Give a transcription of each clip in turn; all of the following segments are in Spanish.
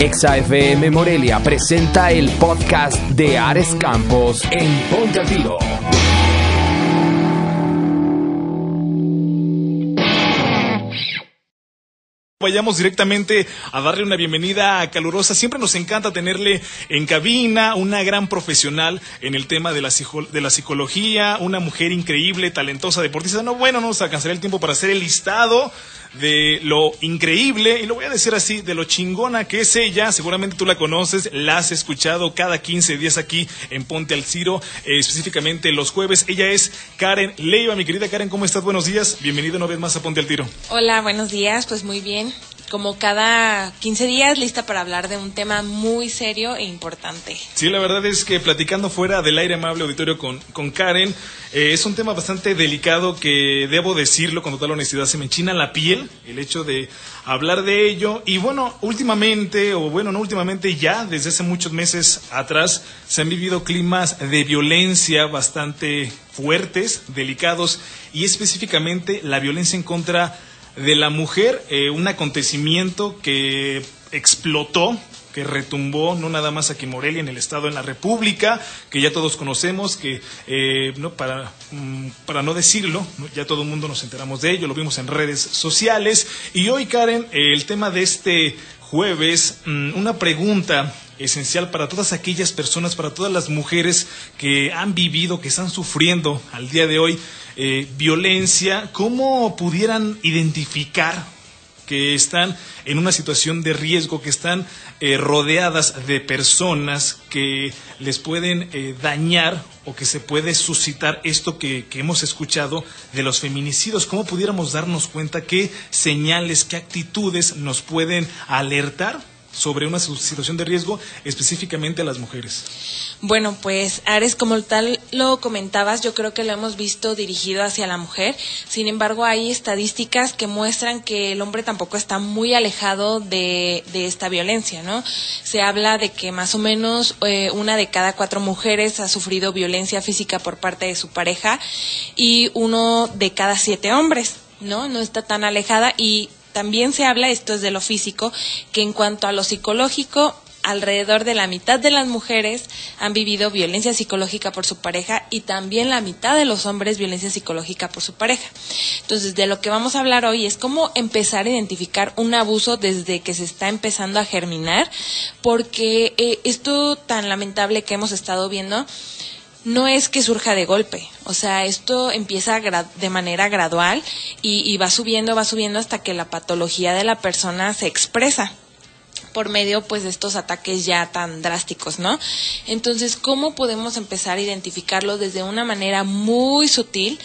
Exa FM Morelia presenta el podcast de Ares Campos en Ponte a Tiro. Vayamos directamente a darle una bienvenida calurosa. Siempre nos encanta tenerle en cabina, una gran profesional en el tema de la, psicología, una mujer increíble, talentosa, deportista. No, bueno, no nos alcanzará el tiempo para hacer el listado de lo increíble, y lo voy a decir así, de lo chingona que es ella. Seguramente tú la conoces, la has escuchado cada 15 días aquí en Ponte al Ciro, eh, específicamente los jueves. Ella es Karen Leiva. Mi querida Karen, ¿cómo estás? Buenos días. Bienvenida una vez más a Ponte al Tiro. Hola, buenos días. Pues muy bien como cada 15 días, lista para hablar de un tema muy serio e importante. Sí, la verdad es que platicando fuera del aire amable auditorio con, con Karen, eh, es un tema bastante delicado que debo decirlo con total honestidad, se me enchina la piel el hecho de hablar de ello. Y bueno, últimamente, o bueno, no últimamente, ya desde hace muchos meses atrás, se han vivido climas de violencia bastante fuertes, delicados, y específicamente la violencia en contra de la mujer, eh, un acontecimiento que explotó que retumbó no nada más aquí en Morelia, en el Estado, en la República, que ya todos conocemos, que eh, no, para, mm, para no decirlo, ya todo el mundo nos enteramos de ello, lo vimos en redes sociales. Y hoy, Karen, el tema de este jueves, mm, una pregunta esencial para todas aquellas personas, para todas las mujeres que han vivido, que están sufriendo al día de hoy eh, violencia, ¿cómo pudieran identificar que están en una situación de riesgo, que están eh, rodeadas de personas que les pueden eh, dañar o que se puede suscitar esto que, que, hemos escuchado de los feminicidios. ¿Cómo pudiéramos darnos cuenta qué señales, qué actitudes nos pueden alertar sobre una situación de riesgo específicamente a las mujeres? Bueno, pues Ares, como tal lo comentabas, yo creo que lo hemos visto dirigido hacia la mujer. Sin embargo, hay estadísticas que muestran que el hombre tampoco está muy alejado de, de esta violencia, ¿no? Se habla de que más o menos eh, una de cada cuatro mujeres ha sufrido violencia física por parte de su pareja y uno de cada siete hombres. ¿no? No está tan alejada y también se habla, esto es de lo físico, que en cuanto a lo psicológico, alrededor de la mitad de las mujeres han vivido violencia psicológica por su pareja y también la mitad de los hombres violencia psicológica por su pareja. Entonces, de lo que vamos a hablar hoy es cómo empezar a identificar un abuso desde que se está empezando a germinar, porque eh, esto tan lamentable que hemos estado viendo, no es que surja de golpe, o sea, esto empieza de manera gradual y, y, va subiendo, va subiendo hasta que la patología de la persona se expresa por medio pues de estos ataques ya tan drásticos, ¿no? Entonces, ¿cómo podemos empezar a identificarlo desde una manera muy sutil?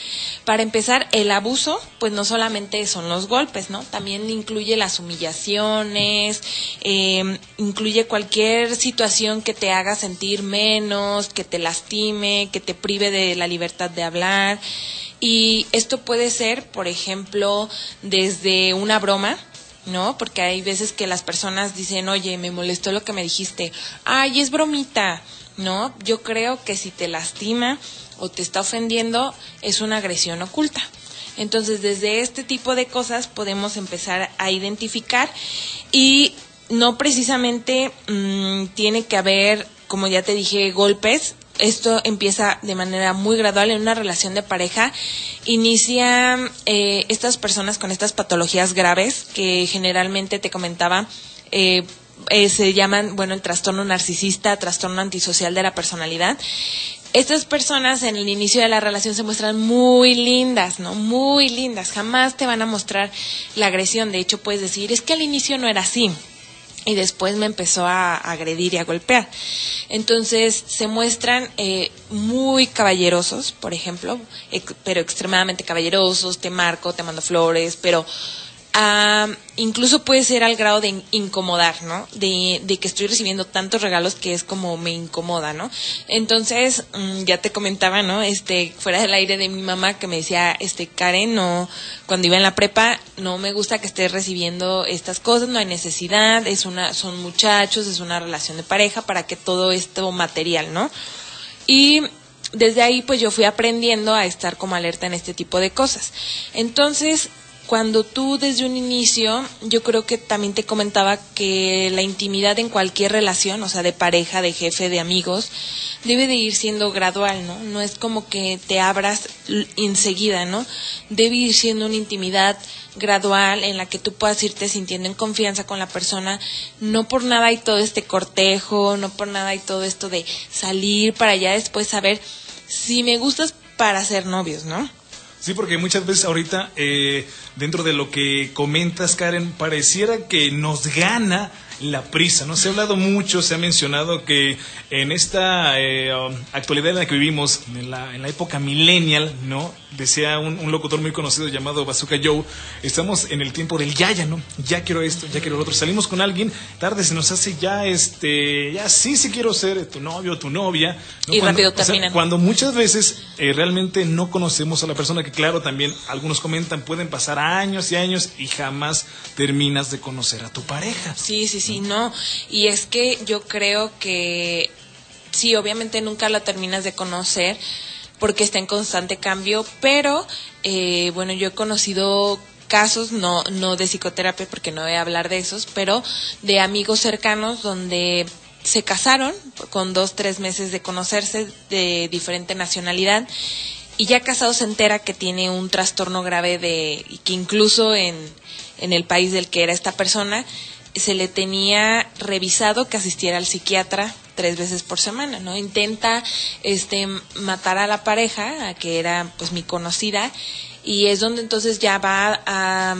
Para empezar, el abuso, pues no solamente son los golpes, ¿no? También incluye las humillaciones, eh, incluye cualquier situación que te haga sentir menos, que te lastime, que te prive de la libertad de hablar. Y esto puede ser, por ejemplo, desde una broma, ¿no? Porque hay veces que las personas dicen, oye, me molestó lo que me dijiste, ay, es bromita, ¿no? Yo creo que si te lastima o te está ofendiendo, es una agresión oculta. Entonces, desde este tipo de cosas podemos empezar a identificar y no precisamente mm, tiene que haber, como ya te dije, golpes, esto empieza de manera muy gradual en una relación de pareja. Inicia eh, estas personas con estas patologías graves que generalmente te comentaba. Eh, eh, se llaman, bueno, el trastorno narcisista, trastorno antisocial de la personalidad. Estas personas en el inicio de la relación se muestran muy lindas, ¿no? Muy lindas. Jamás te van a mostrar la agresión. De hecho, puedes decir, es que al inicio no era así y después me empezó a agredir y a golpear. Entonces se muestran eh, muy caballerosos, por ejemplo, pero extremadamente caballerosos, te marco, te mando flores, pero incluso puede ser al grado de incomodar, ¿no? De, que estoy recibiendo tantos regalos que es como me incomoda, ¿no? Entonces, mm, ya te comentaba, ¿no? Este, fuera del aire de mi mamá que me decía, este, Karen, no, cuando iba en la prepa, no me gusta que estés recibiendo estas cosas, no hay necesidad, es una, son muchachos, es una relación de pareja para que todo esto material, ¿no? Y desde ahí, pues yo fui aprendiendo a estar como alerta en este tipo de cosas. Entonces, cuando tú desde un inicio, yo creo que también te comentaba que la intimidad en cualquier relación, o sea, de pareja, de jefe, de amigos, debe de ir siendo gradual, ¿no? No es como que te abras enseguida, ¿no? Debe ir siendo una intimidad gradual en la que tú puedas irte sintiendo en confianza con la persona. No por nada hay todo este cortejo, no por nada hay todo esto de salir para ya después saber si me gustas para ser novios, ¿no? Sí, porque muchas veces ahorita, eh, dentro de lo que comentas, Karen, pareciera que nos gana la prisa. ¿no? Se ha hablado mucho, se ha mencionado que en esta eh, actualidad en la que vivimos, en la, en la época millennial, ¿no? decía un, locutor muy conocido llamado Bazooka Joe, estamos en el tiempo del ya, ya, ¿no? Ya quiero esto, ya quiero lo otro. Salimos con alguien, tarde se nos hace ya, este, ya sí, sí quiero ser tu novio o tu novia. Y rápido terminan. cuando muchas veces eh, realmente no conocemos a la persona, que claro, también algunos comentan, pueden pasar años y años y jamás terminas de conocer a tu pareja. Sí, sí, sí, no. Y es que yo creo que sí, obviamente nunca la terminas de conocer porque está en constante cambio, pero eh, bueno, yo he conocido casos, no, no de psicoterapia porque no voy a hablar de esos, pero de amigos cercanos donde se casaron con dos, tres meses de conocerse de diferente nacionalidad y ya casado se entera que tiene un trastorno grave de, que incluso en, en el país del que era esta persona, se le tenía revisado que asistiera al psiquiatra tres veces por semana, ¿no? Intenta este matar a la pareja, a que era pues mi conocida, y es donde entonces ya va a,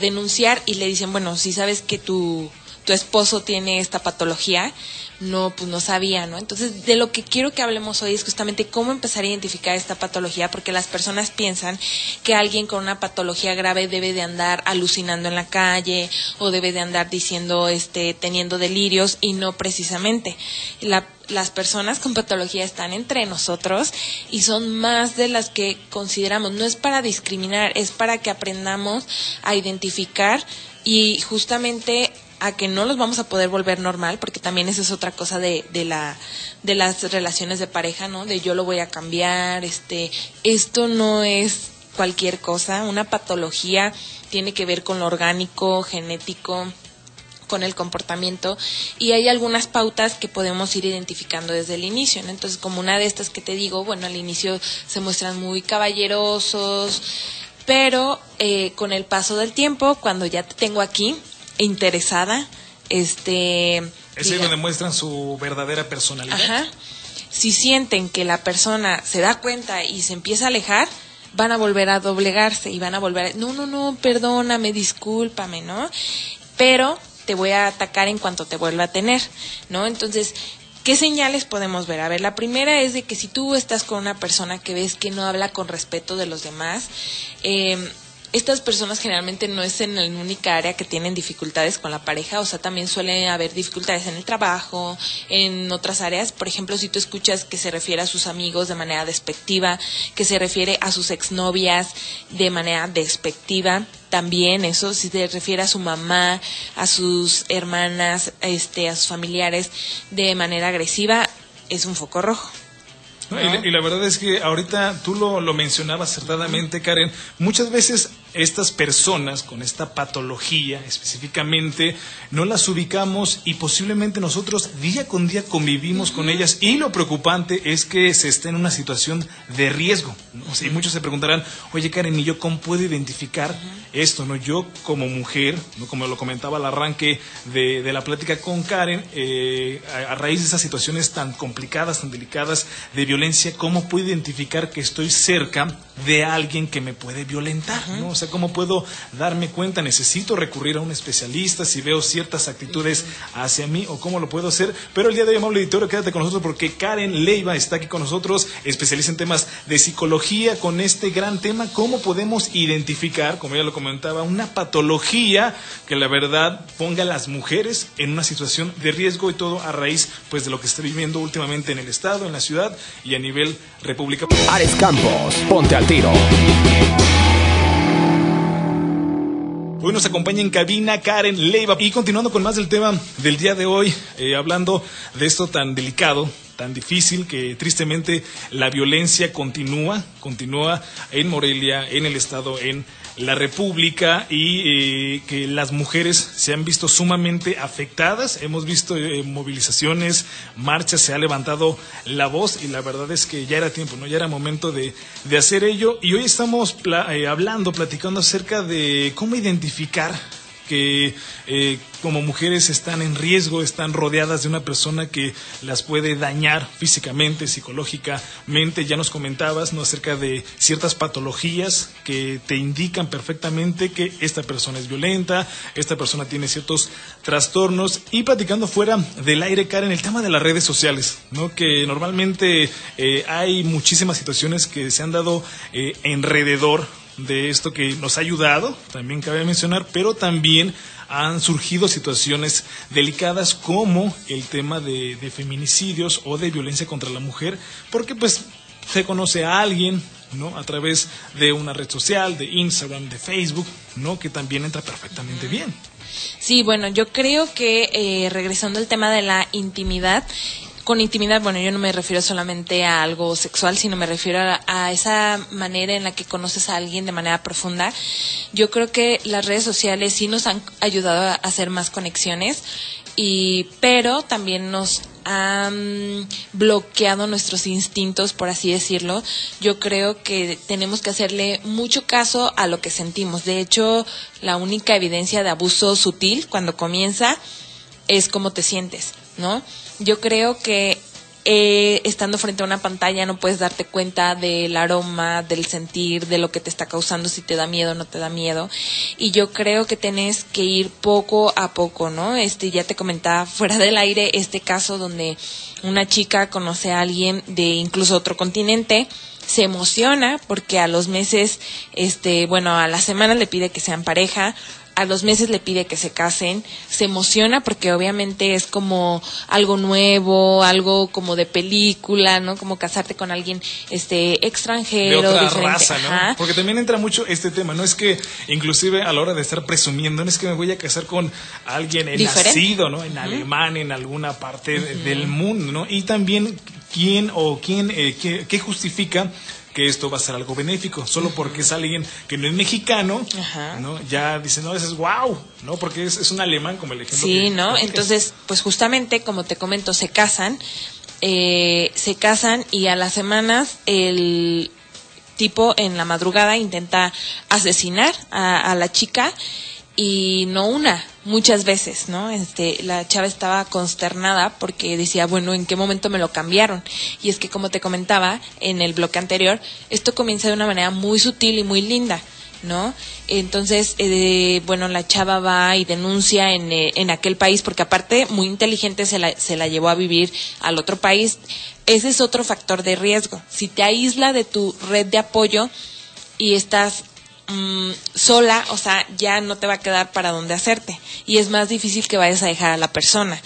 denunciar y le dicen, bueno, si sabes que tu, tu esposo tiene esta patología, no, pues no sabía, ¿no? Entonces, de lo que quiero que hablemos hoy es justamente cómo empezar a identificar esta patología, porque las personas piensan que alguien con una patología grave debe de andar alucinando en la calle o debe de andar diciendo, este, teniendo delirios y no precisamente. las personas con patología están entre nosotros y son más de las que consideramos. No es para discriminar, es para que aprendamos a identificar y justamente a que no los vamos a poder volver normal, porque también esa es otra cosa de, de, la, de las relaciones de pareja, ¿no? De yo lo voy a cambiar, este, esto no es cualquier cosa, una patología tiene que ver con lo orgánico, genético, con el comportamiento y hay algunas pautas que podemos ir identificando desde el inicio. ¿no? Entonces, como una de estas que te digo, bueno, al inicio se muestran muy caballerosos, pero eh, con el paso del tiempo, cuando ya te tengo aquí, interesada, este... Es donde demuestran su verdadera personalidad. Ajá. Si sienten que la persona se da cuenta y se empieza a alejar, van a volver a doblegarse y van a volver a... No, no, no, perdóname, discúlpame, ¿no? Pero te voy a atacar en cuanto te vuelva a tener, ¿no? Entonces, ¿qué señales podemos ver? A ver, la primera es de que si tú estás con una persona que ves que no habla con respeto de los demás, eh, estas personas generalmente no es en la única área que tienen dificultades con la pareja, o sea, también suele haber dificultades en el trabajo, en otras áreas. Por ejemplo, si tú escuchas que se refiere a sus amigos de manera despectiva, que se refiere a sus exnovias de manera despectiva, también eso, si se refiere a su mamá, a sus hermanas, este, a sus familiares de manera agresiva, es un foco rojo y, la, verdad es que ahorita tú lo, lo mencionabas acertadamente, Karen, muchas veces estas personas con esta patología específicamente no las ubicamos y posiblemente nosotros día con día convivimos con ellas y lo preocupante es que se está en una situación de riesgo. y muchos se preguntarán, oye Karen, ¿y yo cómo puedo identificar esto? no Yo como mujer, ¿no? como lo comentaba al arranque de, de la plática con Karen, eh, a, a raíz de esas situaciones tan complicadas, tan delicadas de violencia, ¿cómo puedo identificar que estoy cerca de alguien que me puede violentar? ¿no? Sea, ¿cómo puedo darme cuenta? ¿Necesito recurrir a un especialista si veo ciertas actitudes hacia mí o cómo lo puedo hacer? Pero el día de hoy, amable editorio, quédate con nosotros porque Karen Leiva está aquí con nosotros, especialista en temas de psicología, con este gran tema, cómo podemos identificar, como ya lo comentaba, una patología que la verdad ponga a las mujeres en una situación de riesgo y todo a raíz pues de lo que está viviendo últimamente en el estado, en la ciudad y a nivel república. Ares Campos, ponte al tiro. Hoy nos acompaña en cabina Karen Leiva. Y continuando con más del tema del día de hoy, eh, hablando de esto tan delicado, tan difícil que tristemente la violencia continúa, continúa en Morelia, en el Estado, en la República y eh, que las mujeres se han visto sumamente afectadas. Hemos visto eh, movilizaciones, marchas, se ha levantado la voz y la verdad es que ya era tiempo, ¿no? Ya era momento de, de hacer ello. Y hoy estamos eh, hablando, platicando acerca de cómo identificar que eh, como mujeres están en riesgo, están rodeadas de una persona que las puede dañar físicamente, psicológicamente. Ya nos comentabas ¿no? acerca de ciertas patologías que te indican perfectamente que esta persona es violenta, esta persona tiene ciertos trastornos. Y platicando fuera del aire, Karen, el tema de las redes sociales, ¿no? que normalmente eh, hay muchísimas situaciones que se han dado eh, alrededor de esto que nos ha ayudado, también cabe mencionar, pero también han surgido situaciones delicadas como el tema de, feminicidios o de violencia contra la mujer, porque pues se conoce a alguien, ¿no? A través de una red social, de Instagram, de Facebook, ¿no? Que también entra perfectamente bien. Sí, bueno, yo creo que eh, regresando al tema de la intimidad, con intimidad, bueno, yo no me refiero solamente a algo sexual, sino me refiero a, esa manera en la que conoces a alguien de manera profunda. Yo creo que las redes sociales sí nos han ayudado a hacer más conexiones, y, pero también nos han bloqueado nuestros instintos, por así decirlo. Yo creo que tenemos que hacerle mucho caso a lo que sentimos. De hecho, la única evidencia de abuso sutil cuando comienza es cómo te sientes, ¿no? Yo creo que eh, estando frente a una pantalla no puedes darte cuenta del aroma, del sentir, de lo que te está causando, si te da miedo o no te da miedo. Y yo creo que tienes que ir poco a poco, ¿no? Este, ya te comentaba fuera del aire este caso donde una chica conoce a alguien de incluso otro continente, se emociona porque a los meses, este, bueno, a la semana le pide que sean pareja, a los meses le pide que se casen, se emociona porque obviamente es como algo nuevo, algo como de película, ¿no? Como casarte con alguien este extranjero, de otra raza, ¿no? Porque también entra mucho este tema, no es que inclusive a la hora de estar presumiendo, no es que me voy a casar con alguien nacido, ¿no? En Alemania, en alguna parte del mundo, ¿no? Y también quién o quién eh, qué justifica que esto va a ser algo benéfico. Solo porque es alguien que no es mexicano, ¿no? Ya dicen, no, es wow, ¿no? Porque es, un alemán, como el ejemplo. Sí, ¿no? Entonces, pues justamente, como te comento, se casan, eh, se casan y a las semanas el tipo en la madrugada intenta asesinar a la chica y no una, muchas veces, ¿no? Este, la chava estaba consternada porque decía, bueno, ¿en qué momento me lo cambiaron? Y es que como te comentaba en el bloque anterior, esto comienza de una manera muy sutil y muy linda. ¿no? Entonces, eh, bueno, la chava va y denuncia en, eh, en aquel país, porque aparte, muy inteligente se la, se la llevó a vivir al otro país. Ese es otro factor de riesgo. Si te aísla de tu red de apoyo y estás Mm, sola, o sea, ya no te va a quedar para dónde hacerte y es más difícil que vayas a dejar a la persona.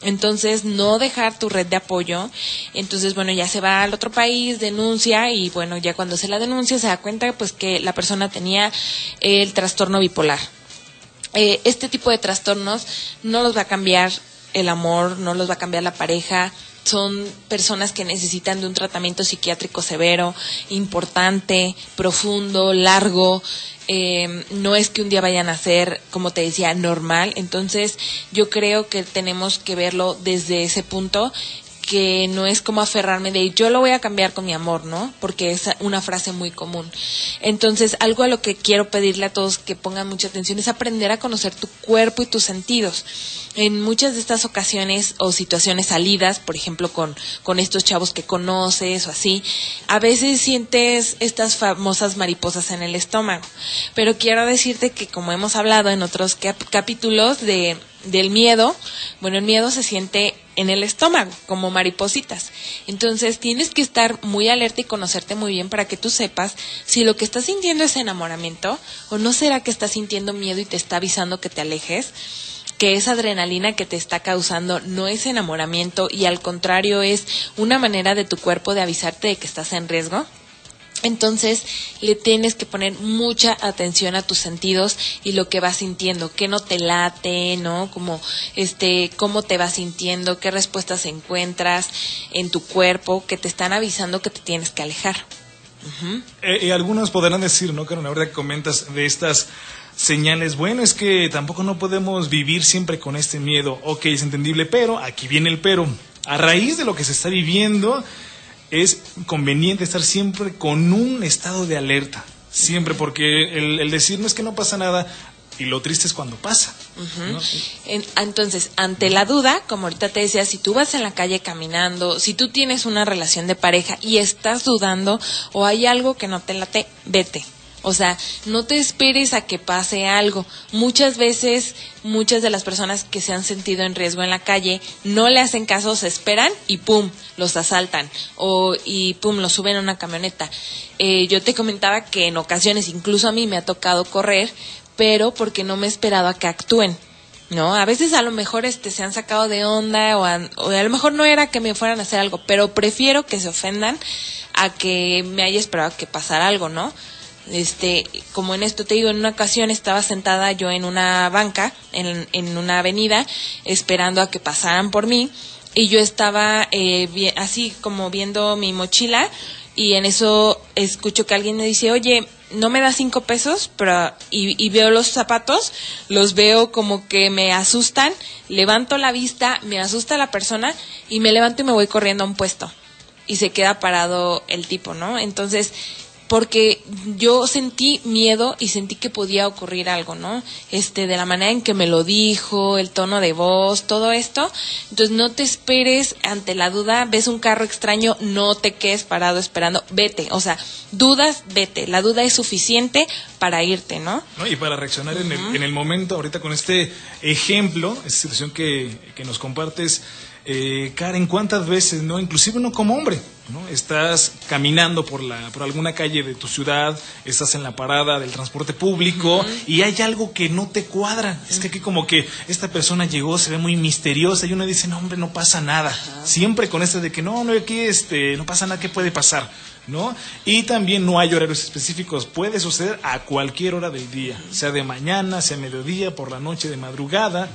Entonces, no dejar tu red de apoyo. Entonces, bueno, ya se va al otro país, denuncia y bueno, ya cuando se la denuncia se da cuenta pues que la persona tenía el trastorno bipolar. Eh, este tipo de trastornos no los va a cambiar el amor, no los va a cambiar la pareja, son personas que necesitan de un tratamiento psiquiátrico severo, importante, profundo, largo. Eh, no es que un día vayan a ser, como te decía, normal. Entonces, yo creo que tenemos que verlo desde ese punto que no es como aferrarme de yo lo voy a cambiar con mi amor, ¿no? Porque es una frase muy común. Entonces, algo a lo que quiero pedirle a todos que pongan mucha atención es aprender a conocer tu cuerpo y tus sentidos. En muchas de estas ocasiones o situaciones salidas, por ejemplo, con, con estos chavos que conoces o así, a veces sientes estas famosas mariposas en el estómago. Pero quiero decirte que como hemos hablado en otros capítulos de del miedo, bueno, el miedo se siente en el estómago, como maripositas. Entonces tienes que estar muy alerta y conocerte muy bien para que tú sepas si lo que estás sintiendo es enamoramiento o no será que estás sintiendo miedo y te está avisando que te alejes que esa adrenalina que te está causando no es enamoramiento y al contrario es una manera de tu cuerpo de avisarte de que estás en riesgo. Entonces le tienes que poner mucha atención a tus sentidos y lo que vas sintiendo, qué no te late, ¿no? Como este, cómo te vas sintiendo, qué respuestas encuentras en tu cuerpo que te están avisando que te tienes que alejar. Eh, y algunos podrán decir, ¿no, Carolina? Ahora que comentas de estas señales, bueno, es que tampoco no podemos vivir siempre con este miedo. Ok, es entendible, pero aquí viene el pero. A raíz de lo que se está viviendo, es conveniente estar siempre con un estado de alerta. Siempre, porque el, decir no es que no pasa nada, y lo triste es cuando pasa. entonces, ante la duda, como ahorita te decía, si tú vas en la calle caminando, si tú tienes una relación de pareja y estás dudando o hay algo que no te late, vete. O sea, no te esperes a que pase algo. Muchas veces, muchas de las personas que se han sentido en riesgo en la calle no le hacen caso, se esperan y pum, los asaltan o y pum, los suben a una camioneta. Eh, yo te comentaba que en ocasiones, incluso a mí me ha tocado correr, pero porque no me he esperado a que actúen. ¿no? A veces a lo mejor este se han sacado de onda o a, o a, lo mejor no era que me fueran a hacer algo, pero prefiero que se ofendan a que me haya esperado que pasara algo, ¿no? Este, como en esto te digo, en una ocasión estaba sentada yo en una banca, en, en una avenida, esperando a que pasaran por mí, y yo estaba eh, así como viendo mi mochila, y en eso escucho que alguien me dice, oye, no me da cinco pesos, pero y, y, veo los zapatos, los veo como que me asustan, levanto la vista, me asusta la persona y me levanto y me voy corriendo a un puesto y se queda parado el tipo, ¿no? Entonces porque yo sentí miedo y sentí que podía ocurrir algo, ¿no? Este, de la manera en que me lo dijo, el tono de voz, todo esto. Entonces no te esperes ante la duda, ves un carro extraño, no te quedes parado esperando, vete. O sea, dudas, vete. La duda es suficiente para irte, ¿no? Y para reaccionar en, el, en, el, momento, ahorita con este ejemplo, esta situación que, que nos compartes, eh, Karen, ¿cuántas veces, no? Inclusive no como hombre, ¿no? Estás caminando por la, por alguna calle de tu ciudad, estás en la parada del transporte público y hay algo que no te cuadra. Es que aquí como que esta persona llegó, se ve muy misteriosa y uno dice, no hombre, no pasa nada. Siempre con este de que no, no, aquí este, no pasa nada, ¿qué puede pasar? ¿no? Y también no hay horarios específicos, puede suceder a cualquier hora del día, sea de mañana, sea mediodía, por la noche, de madrugada,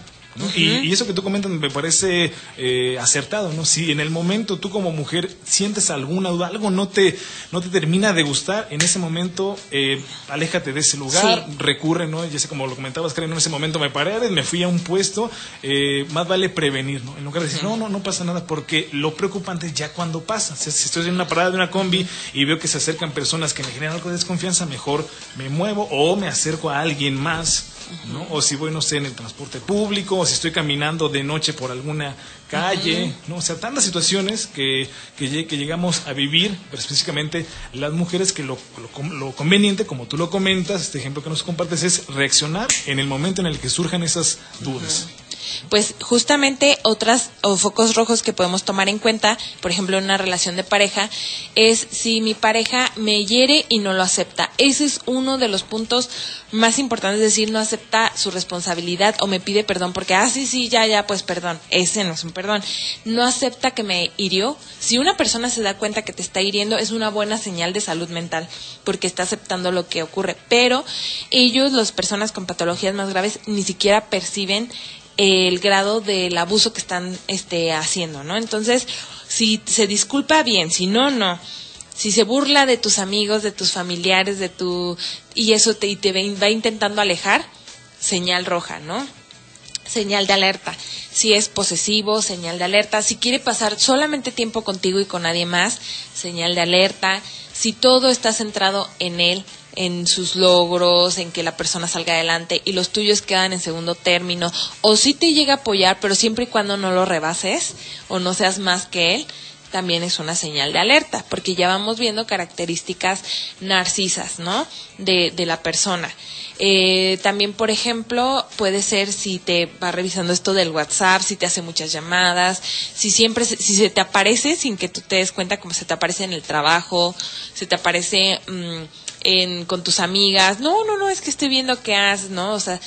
y, eso que tú comentas me parece eh, acertado, ¿no? Si en el momento tú como mujer sientes alguna duda, algo no te, no te termina de gustar, en ese momento eh, aléjate de ese lugar, recurre, ¿no? Ya sé, como lo comentabas, Karen, en ese momento me paré, me fui a un puesto, eh, más vale prevenir, ¿no? En lugar de decir, no, no, no pasa nada, porque lo preocupante es ya cuando pasa. si estoy en una parada de una combi y veo que se acercan personas que me generan algo de desconfianza, mejor me muevo o me acerco a alguien más ¿no? O si voy, no sé, en el transporte público, o si estoy caminando de noche por alguna calle, ¿no? O sea, tantas situaciones que, que, que, llegamos a vivir, pero específicamente las mujeres que lo, lo, conveniente, como tú lo comentas, este ejemplo que nos compartes, es reaccionar en el momento en el que surjan esas dudas. Pues justamente otras o focos rojos que podemos tomar en cuenta, por ejemplo, en una relación de pareja, es si mi pareja me hiere y no lo acepta. Ese es uno de los puntos más importantes, es decir, no acepta su responsabilidad o me pide perdón porque, ah, sí, sí, ya, ya, pues perdón. Ese no es un perdón. No acepta que me hirió. Si una persona se da cuenta que te está hiriendo, es una buena señal de salud mental porque está aceptando lo que ocurre. Pero ellos, las personas con patologías más graves, ni siquiera perciben el grado del abuso que están este, haciendo, ¿no? Entonces, si se disculpa bien, si no, no. Si se burla de tus amigos, de tus familiares, de tu y eso te, y te va intentando alejar, señal roja, ¿no? Señal de alerta. Si es posesivo, señal de alerta. Si quiere pasar solamente tiempo contigo y con nadie más, señal de alerta. Si todo está centrado en él, en sus logros, en que la persona salga adelante y los tuyos quedan en segundo término, o si te llega a apoyar, pero siempre y cuando no lo rebases o no seas más que él, también es una señal de alerta, porque ya vamos viendo características narcisas, ¿no? De, de la persona. Eh, también, por ejemplo, puede ser si te va revisando esto del WhatsApp, si te hace muchas llamadas, si siempre, si se te aparece sin que tú te des cuenta, como se te aparece en el trabajo, se te aparece... Mm, en, con tus amigas, no, no, no, es que estoy viendo qué haces, ¿no? O sea,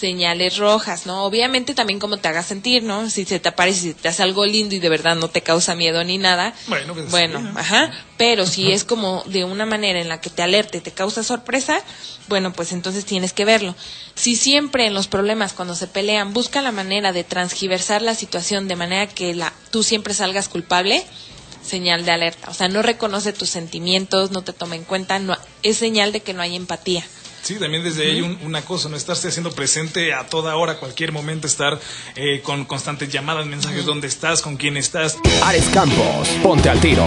señales rojas, ¿no? Obviamente también como te hagas sentir, ¿no? Si se te aparece, si te hace algo lindo y de verdad no te causa miedo ni nada. Bueno, pues, bueno, sí. ajá. Pero si es como de una manera en la que te alerte, te causa sorpresa, bueno, pues entonces tienes que verlo. Si siempre en los problemas cuando se pelean busca la manera de transgiversar la situación de manera que la, tú siempre salgas culpable, señal de alerta. O sea, no reconoce tus sentimientos, no te toma en cuenta, no, es señal de que no hay empatía. Sí, también desde ahí un- una cosa, no estarse haciendo presente a toda hora, cualquier momento, estar eh, con constantes llamadas, mensajes, dónde estás, con quién estás. Ares Campos, ponte al tiro.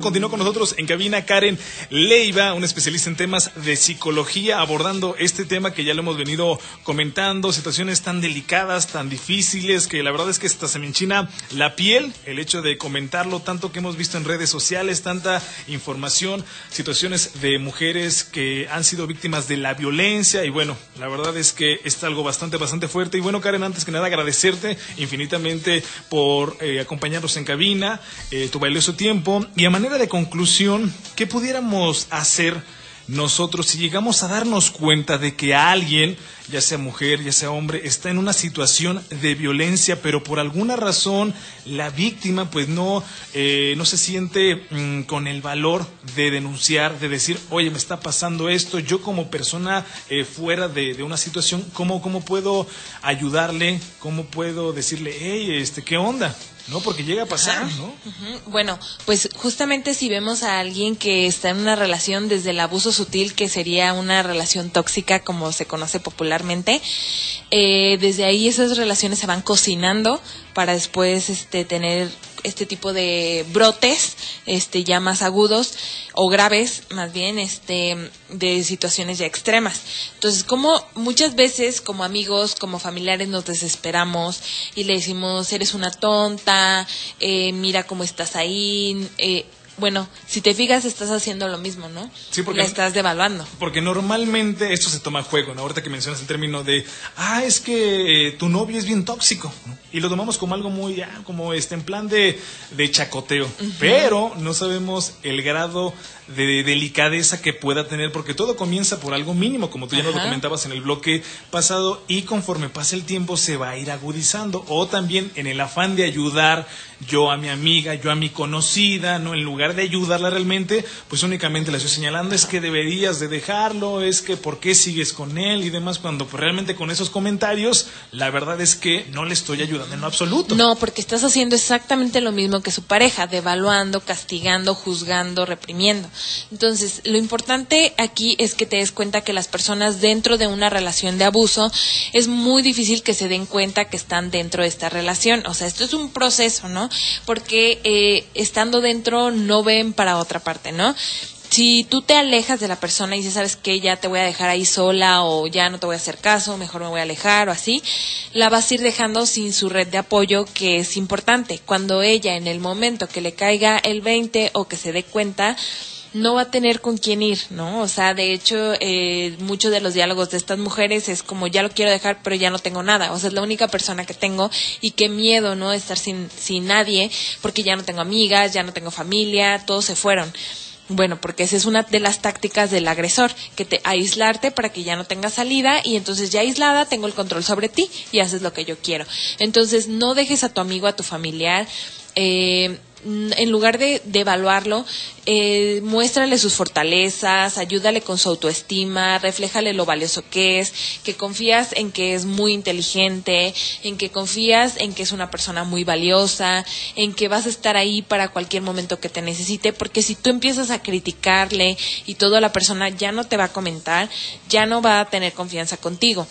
Continuó con nosotros en cabina Karen Leiva, una especialista en temas de psicología, abordando este tema que ya lo hemos venido comentando, situaciones tan delicadas, tan difíciles, que la verdad es que hasta se me enchina la piel el hecho de comentarlo, tanto que hemos visto en redes sociales, tanta información, situaciones de mujeres que han sido víctimas de la violencia y bueno, la verdad es que es algo bastante, bastante fuerte. Y bueno, Karen, antes que nada agradecerte infinitamente por eh, acompañarnos en cabina, eh, tu valioso tiempo y a manera de conclusión, ¿qué pudiéramos hacer nosotros si llegamos a darnos cuenta de que alguien, ya sea mujer, ya sea hombre, está en una situación de violencia, pero por alguna razón la víctima pues no, eh, no se siente mm, con el valor de denunciar, de decir, oye, me está pasando esto, yo como persona eh, fuera de, de una situación, ¿cómo, ¿cómo puedo ayudarle? ¿Cómo puedo decirle, hey, este, ¿qué onda? ¿No? Porque llega a pasar, Ajá. ¿no? Bueno, pues justamente si vemos a alguien que está en una relación desde el abuso sutil, que sería una relación tóxica como se conoce popularmente, eh, desde ahí esas relaciones se van cocinando para después este, tener este tipo de brotes este ya más agudos o graves más bien este de situaciones ya extremas. Entonces como muchas veces como amigos como familiares nos desesperamos y le decimos eres una tonta eh, mira cómo estás ahí eh, bueno si te fijas estás haciendo lo mismo no Sí, porque- la estás devaluando Porque normalmente esto se toma a juego, ¿no? Ahorita que mencionas el término de, ah, es que eh, tu novio es bien tóxico, ¿no? Y lo tomamos como algo muy, ah, como este, en plan de, de chacoteo. Pero no sabemos el grado de delicadeza que pueda tener, porque todo comienza por algo mínimo, como tú ya nos lo comentabas en el bloque pasado, y conforme pasa el tiempo se va a ir agudizando. O también en el afán de ayudar yo a mi amiga, yo a mi conocida, ¿no? En lugar de ayudarla realmente, pues únicamente la estoy señalando, es que deberías de dejarlo, es que por qué sigues con él y demás, cuando pues, realmente con esos comentarios, la verdad es que no le estoy ayudando en lo absoluto. No, porque estás haciendo exactamente lo mismo que su pareja, devaluando, castigando, juzgando, reprimiendo. Entonces, lo importante aquí es que te des cuenta que las personas dentro de una relación de abuso es muy difícil que se den cuenta que están dentro de esta relación. O sea, esto es un proceso, ¿no? Porque eh, estando dentro no ven para otra parte, ¿no? si tú te alejas de la persona y dices, sabes que ya te voy a dejar ahí sola o ya no te voy a hacer caso, mejor me voy a alejar o así, la vas a ir dejando sin su red de apoyo que es importante. Cuando ella en el momento que le caiga el 20 o que se dé cuenta, no va a tener con quién ir, ¿no? O sea, de hecho, eh, muchos de los diálogos de estas mujeres es como, ya lo quiero dejar, pero ya no tengo nada. O sea, es la única persona que tengo y qué miedo, ¿no? Estar sin, sin nadie, porque ya no tengo amigas, ya no tengo familia, todos se fueron. Bueno, porque esa es una de las tácticas del agresor, que te aislarte para que ya no tengas salida y entonces ya aislada tengo el control sobre ti y haces lo que yo quiero. Entonces no dejes a tu amigo, a tu familiar, eh, en lugar de, evaluarlo, eh, muéstrale sus fortalezas, ayúdale con su autoestima, refléjale lo valioso que es, que confías en que es muy inteligente, en que confías en que es una persona muy valiosa, en que vas a estar ahí para cualquier momento que te necesite, porque si tú empiezas a criticarle y toda la persona ya no te va a comentar, ya no va a tener confianza contigo.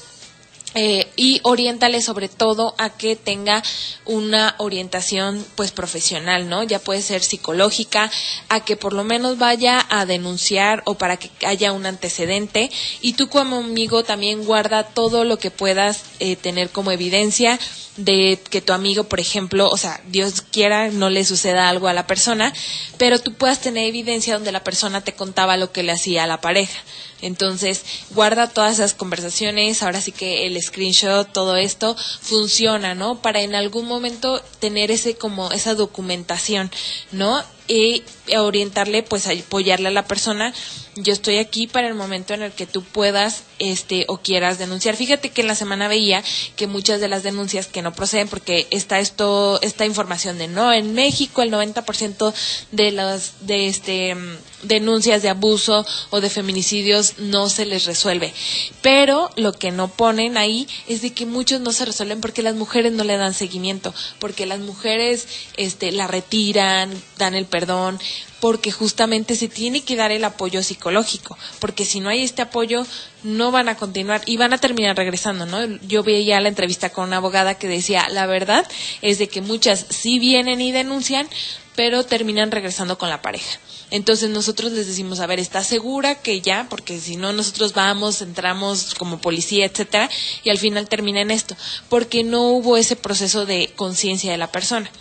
Eh, y oriéntale sobre todo a que tenga una orientación pues profesional, ¿no? Ya puede ser psicológica, a que por lo menos vaya a denunciar o para que haya un antecedente y tú como amigo también guarda todo lo que puedas eh, tener como evidencia de que tu amigo, por ejemplo, o sea, Dios quiera no le suceda algo a la persona, pero tú puedas tener evidencia donde la persona te contaba lo que le hacía a la pareja, Entonces, guarda todas esas conversaciones, ahora sí que el screenshot, todo esto funciona, ¿no? Para en algún momento tener ese como esa documentación, ¿no? Y orientarle, pues apoyarle a la persona. Yo estoy aquí para el momento en el que tú puedas este o quieras denunciar. Fíjate que en la semana veía que muchas de las denuncias que no proceden porque está esto esta información de no en México el 90% de las de este denuncias de abuso o de feminicidios no se les resuelve. Pero lo que no ponen ahí es de que muchos no se resuelven porque las mujeres no le dan seguimiento, porque las mujeres este, la retiran, dan el perdón, porque justamente se tiene que dar el apoyo psicológico, porque si no hay este apoyo no van a continuar y van a terminar regresando, ¿no? Yo veía la entrevista con una abogada que decía, la verdad es de que muchas sí vienen y denuncian, pero terminan regresando con la pareja. Entonces nosotros les decimos, a ver, ¿está segura que ya? Porque si no, nosotros vamos, entramos como policía, etcétera, y al final termina en esto, porque no hubo ese proceso de conciencia de la persona.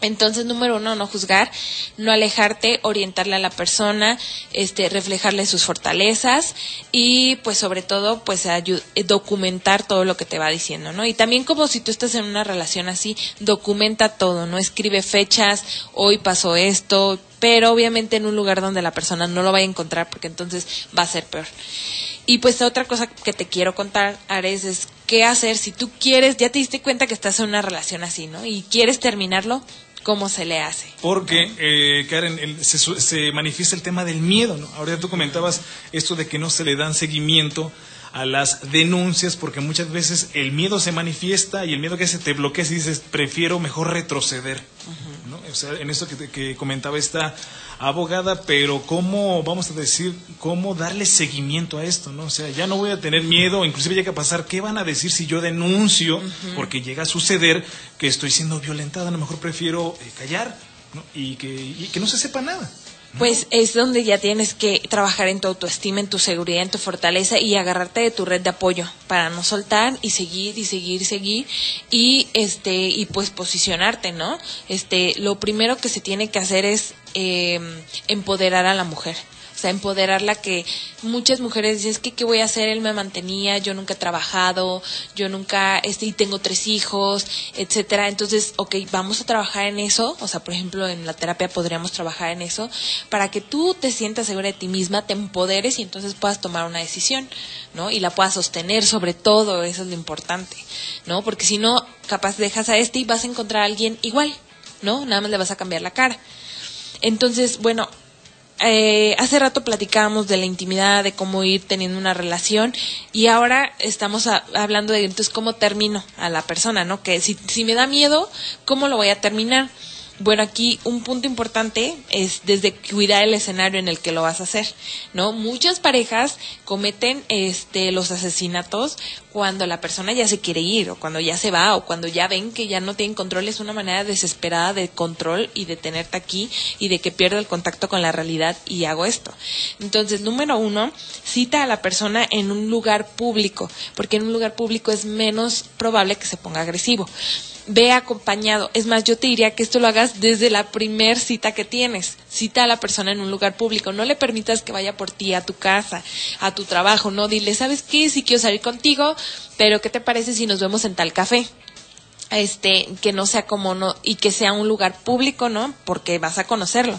Entonces, número uno, no juzgar, no alejarte, orientarle a la persona, este, reflejarle sus fortalezas y, pues, sobre todo, pues, documentar todo lo que te va diciendo, ¿no? Y también como si tú estás en una relación así, documenta todo, ¿no? Escribe fechas, hoy pasó esto, pero obviamente en un lugar donde la persona no lo vaya a encontrar porque entonces va a ser peor. Y pues otra cosa que te quiero contar, Ares, es qué hacer si tú quieres, ya te diste cuenta que estás en una relación así, ¿no? Y quieres terminarlo, ¿cómo se le hace? Porque, eh, Karen, se, se, manifiesta el tema del miedo, ¿no? Ahora tú comentabas esto de que no se le dan seguimiento a las denuncias porque muchas veces el miedo se manifiesta y el miedo que se te bloquea y dices prefiero mejor retroceder ¿no? O sea, en esto que, que, comentaba esta abogada pero cómo vamos a decir cómo darle seguimiento a esto no o sea ya no voy a tener miedo inclusive llega a pasar qué van a decir si yo denuncio porque llega a suceder que estoy siendo violentada a lo mejor prefiero eh, callar y, que, y que no se sepa nada pues es donde ya tienes que trabajar en tu autoestima, en tu seguridad, en tu fortaleza y agarrarte de tu red de apoyo para no soltar y seguir y seguir seguir y este y pues posicionarte, ¿no? Este lo primero que se tiene que hacer es eh, empoderar a la mujer o sea, empoderarla que muchas mujeres dicen, es que qué voy a hacer, él me mantenía, yo nunca he trabajado, yo nunca, este, y tengo tres hijos, etcétera. Entonces, ok, vamos a trabajar en eso, o sea, por ejemplo, en la terapia podríamos trabajar en eso, para que tú te sientas segura de ti misma, te empoderes y entonces puedas tomar una decisión, ¿no? Y la puedas sostener sobre todo, eso es lo importante, ¿no? Porque si no, capaz dejas a este y vas a encontrar a alguien igual, ¿no? Nada más le vas a cambiar la cara. Entonces, bueno, eh, hace rato platicábamos de la intimidad, de cómo ir teniendo una relación y ahora estamos hablando de entonces cómo termino a la persona, ¿no? Que si, si me da miedo, ¿cómo lo voy a terminar? Bueno, aquí un punto importante es desde cuidar el escenario en el que lo vas a hacer, ¿no? Muchas parejas cometen este los asesinatos cuando la persona ya se quiere ir o cuando ya se va o cuando ya ven que ya no tienen control es una manera desesperada de control y de tenerte aquí y de que pierda el contacto con la realidad y hago esto. Entonces, número uno, cita a la persona en un lugar público, porque en un lugar público es menos probable que se ponga agresivo ve acompañado. Es más, yo te diría que esto lo hagas desde la primer cita que tienes. Cita a la persona en un lugar público. No le permitas que vaya por ti a tu casa, a tu trabajo. No, dile, ¿sabes qué? Si quiero salir contigo, pero ¿qué te parece si nos vemos en tal café? Este que no sea como no y que sea un lugar público no porque vas a conocerlo.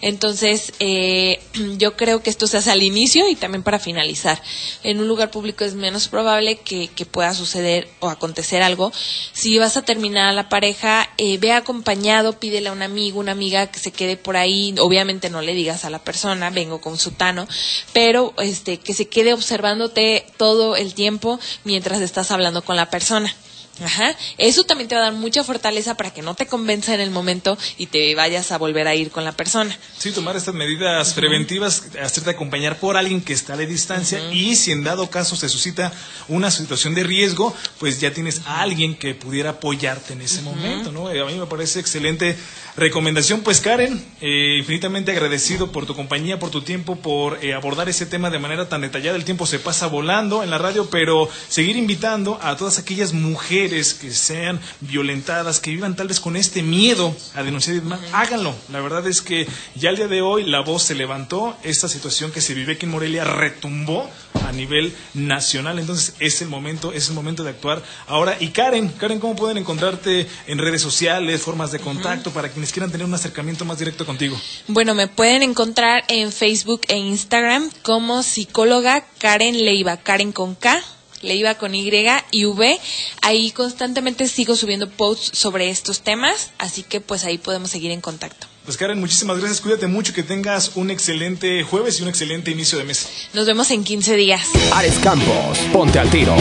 Entonces eh, yo creo que esto se hace al inicio y también para finalizar. En un lugar público es menos probable que, pueda suceder o acontecer algo. Si vas a terminar a la pareja eh, ve acompañado pídele a un amigo una amiga que se quede por ahí. Obviamente no le digas a la persona vengo con sutano pero este que se quede observándote todo el tiempo mientras estás hablando con la persona Ajá. Eso también te va a dar mucha fortaleza para que no te convenza en el momento y te vayas a volver a ir con la persona. Sí, tomar estas medidas preventivas, hacerte acompañar por alguien que está a distancia y si en dado caso se suscita una situación de riesgo, pues ya tienes a alguien que pudiera apoyarte en ese momento, ¿no? A mí me parece excelente recomendación. Pues Karen, eh, infinitamente agradecido por tu compañía, por tu tiempo, por eh, abordar ese tema de manera tan detallada. El tiempo se pasa volando en la radio, pero seguir invitando a todas aquellas mujeres que sean violentadas, que vivan tal vez con este miedo a denunciar, háganlo. La verdad es que ya el día de hoy la voz se levantó, esta situación que se vive aquí en Morelia retumbó a nivel nacional, entonces es el momento, es el momento de actuar ahora. Y Karen, Karen, ¿cómo pueden encontrarte en redes sociales, formas de contacto para quienes quieran tener un acercamiento más directo contigo? Bueno, me pueden encontrar en Facebook e Instagram como psicóloga Karen Leiva, Karen con K Leiva con Y y V. Ahí constantemente sigo subiendo posts sobre estos temas, así que pues ahí podemos seguir en contacto. Pues Karen, muchísimas gracias. Cuídate mucho, que tengas un excelente jueves y un excelente inicio de mes. Nos vemos en 15 días. Ares Campos, ponte al tiro.